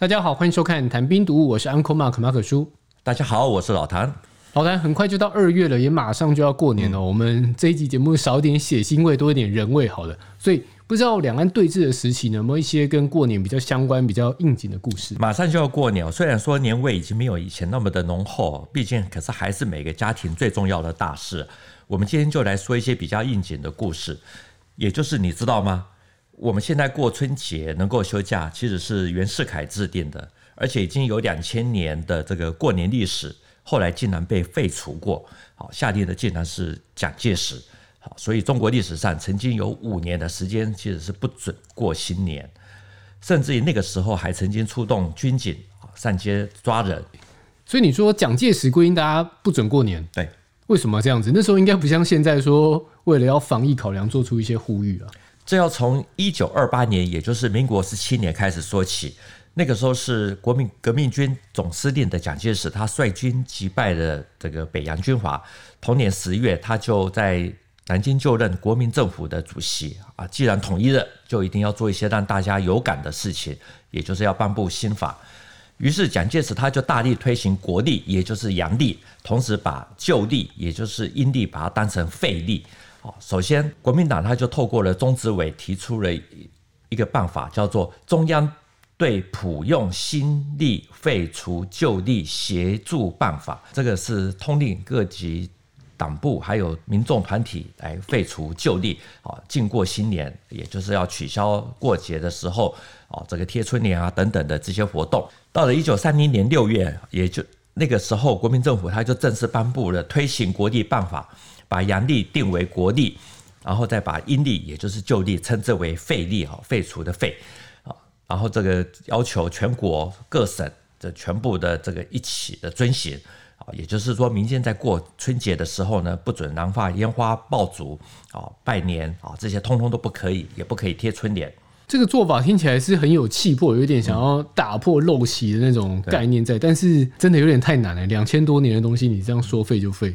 大家好，欢迎收看《谈兵读武》，我是 Uncle Mark 马可叔。大家好，我是老谭。老谭，很快就到二月了，也马上就要过年了。嗯、我们这一集节目少一点血腥味，多一点人味，好了。所以不知道两岸对峙的时期呢，有没有一些跟过年比较相关、比较应景的故事？马上就要过年，虽然说年味已经没有以前那么的浓厚，毕竟可是还是每个家庭最重要的大事。我们今天就来说一些比较应景的故事，也就是你知道吗？我们现在过春节能够休假，其实是袁世凯制定的，而且已经有两千年的这个过年历史，后来竟然被废除过。好，下令的竟然是蒋介石。好，所以中国历史上曾经有五年的时间其实是不准过新年，甚至于那个时候还曾经出动军警上街抓人。所以你说蒋介石规定大家不准过年，对，为什么这样子？那时候应该不像现在说为了要防疫考量做出一些呼吁啊。这要从一九二八年，也就是民国十七年开始说起。那个时候是国民革命军总司令的蒋介石，他率军击败了这个北洋军阀。同年十月，他就在南京就任国民政府的主席。啊，既然统一了，就一定要做一些让大家有感的事情，也就是要颁布新法。于是蒋介石他就大力推行国历，也就是阳历，同时把旧历，也就是阴历，把它当成废历。首先，国民党他就透过了中执委提出了一个办法，叫做中央对普用新历废除旧历协助办法。这个是通令各级党部还有民众团体来废除旧历，啊，进过新年，也就是要取消过节的时候，啊，这个贴春联啊等等的这些活动。到了一九三零年六月，也就那个时候，国民政府他就正式颁布了推行国历办法。把阳历定为国历，然后再把阴历，也就是旧历，称之为废历哈，废除的废啊。然后这个要求全国各省的全部的这个一起的遵循啊，也就是说，民间在过春节的时候呢，不准燃放烟花爆竹啊、拜年啊，这些通通都不可以，也不可以贴春联。这个做法听起来是很有气魄，有点想要打破陋习的那种概念在，但是真的有点太难了。两千多年的东西，你这样说废就废。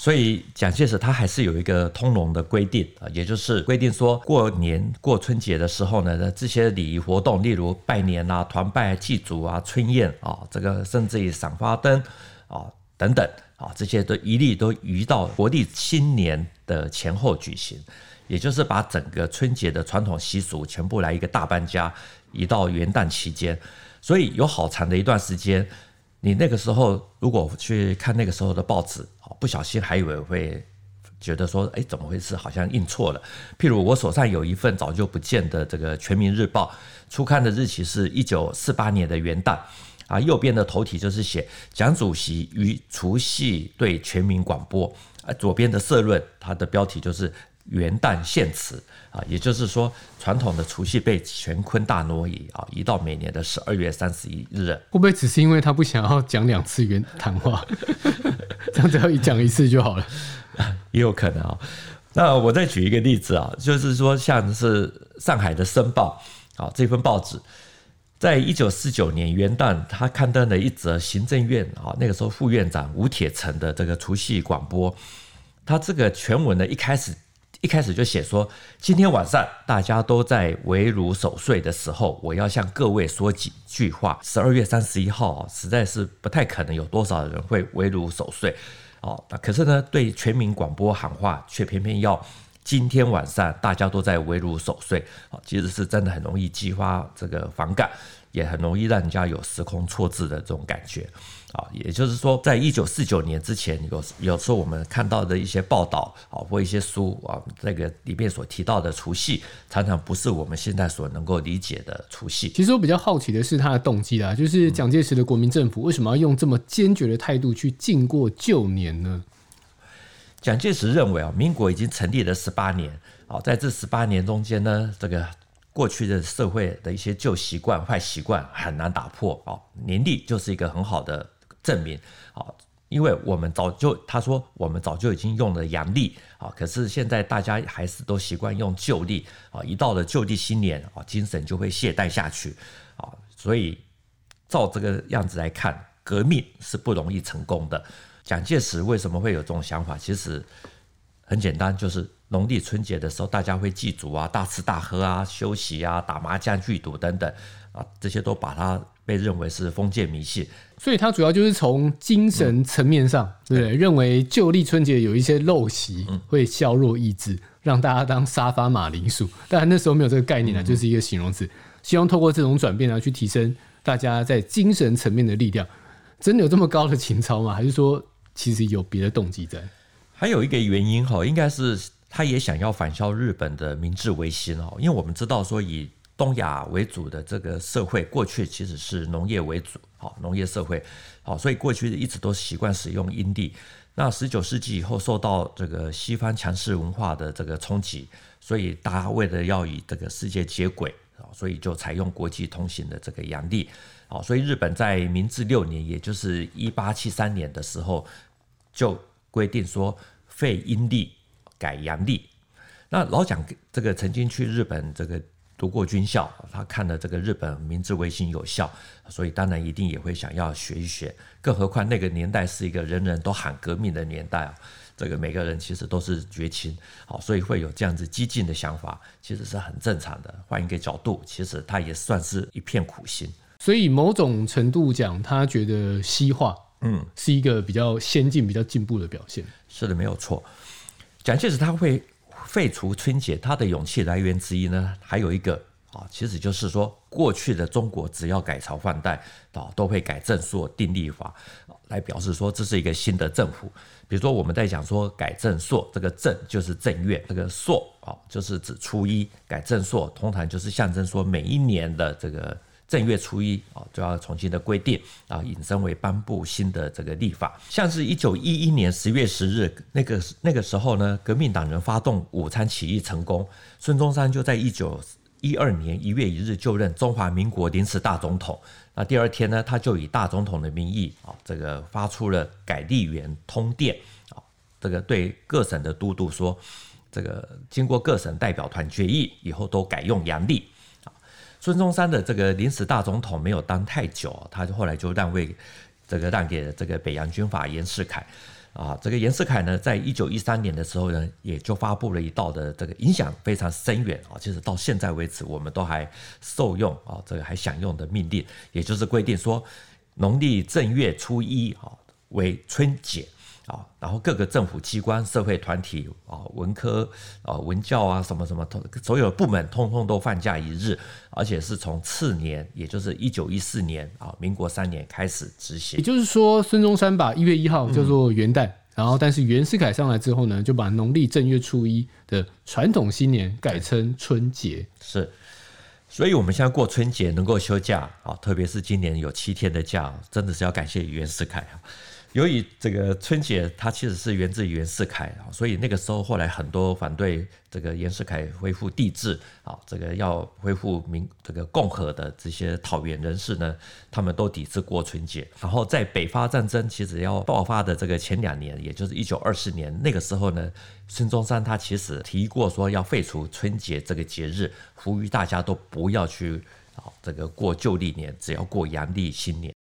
所以蒋介石他还是有一个通融的规定啊，也就是规定说，过年过春节的时候呢，这些礼仪活动，例如拜年啊、团拜祭祖啊、春宴啊，这个甚至于赏花灯啊等等啊，这些都一律都移到国历新年的前后举行，也就是把整个春节的传统习俗全部来一个大搬家，移到元旦期间，所以有好长的一段时间。你那个时候如果去看那个时候的报纸，不小心还以为会觉得说，哎，怎么回事？好像印错了。譬如我手上有一份早就不见的这个《全民日报》，初刊的日期是一九四八年的元旦，啊，右边的头题就是写蒋主席于除夕对全民广播，啊，左边的社论，它的标题就是。元旦献词啊，也就是说，传统的除夕被乾坤大挪移啊，移到每年的十二月三十一日。会不会只是因为他不想要讲两次元谈话，这样只要一讲一次就好了？也有可能啊。那我再举一个例子啊，就是说，像是上海的《申报》啊，这份报纸，在一九四九年元旦，他刊登了一则行政院啊，那个时候副院长吴铁城的这个除夕广播，他这个全文呢，一开始。一开始就写说，今天晚上大家都在围炉守岁的时候，我要向各位说几句话。十二月三十一号啊，实在是不太可能有多少人会围炉守岁哦。那可是呢，对全民广播喊话，却偏偏要今天晚上大家都在围炉守岁啊，其实是真的很容易激发这个反感。也很容易让人家有时空错置的这种感觉啊，也就是说，在一九四九年之前，有有时候我们看到的一些报道啊，或一些书啊，这个里面所提到的除夕，常常不是我们现在所能够理解的除夕。其实我比较好奇的是他的动机啦，就是蒋介石的国民政府为什么要用这么坚决的态度去禁过旧年呢？蒋介石认为啊，民国已经成立了十八年啊，在这十八年中间呢，这个。过去的社会的一些旧习惯、坏习惯很难打破啊，年历就是一个很好的证明啊，因为我们早就他说我们早就已经用了阳历啊，可是现在大家还是都习惯用旧历啊，一到了旧历新年啊，精神就会懈怠下去啊，所以照这个样子来看，革命是不容易成功的。蒋介石为什么会有这种想法？其实很简单，就是。农历春节的时候，大家会祭祖啊，大吃大喝啊，休息啊，打麻将、聚赌等等啊，这些都把它被认为是封建迷信。所以它主要就是从精神层面上，嗯、对，对，认为旧历春节有一些陋习会削弱意志，嗯、让大家当沙发马铃薯。但那时候没有这个概念啊，就是一个形容词，希望透过这种转变呢，去提升大家在精神层面的力量。真的有这么高的情操吗？还是说其实有别的动机在？还有一个原因哈，应该是他也想要反效日本的明治维新哦，因为我们知道说以东亚为主的这个社会，过去其实是农业为主，好农业社会，好，所以过去一直都习惯使用阴历。那十九世纪以后，受到这个西方强势文化的这个冲击，所以大家为了要与这个世界接轨，所以就采用国际通行的这个阳历。好，所以日本在明治六年，也就是一八七三年的时候，就规定说废阴历，改阳历。那老蒋这个曾经去日本这个。读过军校，他看了这个日本明治维新有效，所以当然一定也会想要学一学。更何况那个年代是一个人人都喊革命的年代啊，这个每个人其实都是绝情，好，所以会有这样子激进的想法，其实是很正常的。换一个角度，其实他也算是一片苦心。所以某种程度讲，他觉得西化，嗯，是一个比较先进、比较进步的表现。是的，没有错。蒋介石他会。废除春节，他的勇气来源之一呢，还有一个啊，其实就是说，过去的中国只要改朝换代啊，都会改正朔订历法，来表示说这是一个新的政府。比如说我们在讲说改正朔，这个正就是正月，这个朔啊就是指初一，改正朔通常就是象征说每一年的这个。正月初一啊，就要重新的规定啊，引申为颁布新的这个历法。像是一九一一年十月十日那个那个时候呢，革命党人发动武昌起义成功，孙中山就在一九一二年一月一日就任中华民国临时大总统。那第二天呢，他就以大总统的名义啊，这个发出了改历元通电啊，这个对各省的都督说，这个经过各省代表团决议以后，都改用阳历。孙中山的这个临时大总统没有当太久，他后来就让位，这个让给了这个北洋军阀袁世凯，啊，这个袁世凯呢，在一九一三年的时候呢，也就发布了一道的这个影响非常深远啊，其实到现在为止，我们都还受用啊，这个还享用的命令，也就是规定说，农历正月初一啊为春节。啊，然后各个政府机关、社会团体啊、文科啊、文教啊，什么什么，所有部门通通都放假一日，而且是从次年，也就是一九一四年啊，民国三年开始执行。也就是说，孙中山把一月一号叫做元旦，嗯、然后但是袁世凯上来之后呢，就把农历正月初一的传统新年改称春节。是，所以我们现在过春节能够休假啊，特别是今年有七天的假，真的是要感谢袁世凯啊。由于这个春节，它其实是源自袁世凯啊，所以那个时候后来很多反对这个袁世凯恢复帝制啊，这个要恢复民这个共和的这些讨袁人士呢，他们都抵制过春节。然后在北伐战争其实要爆发的这个前两年，也就是一九二四年那个时候呢，孙中山他其实提过说要废除春节这个节日，呼吁大家都不要去啊这个过旧历年，只要过阳历新年。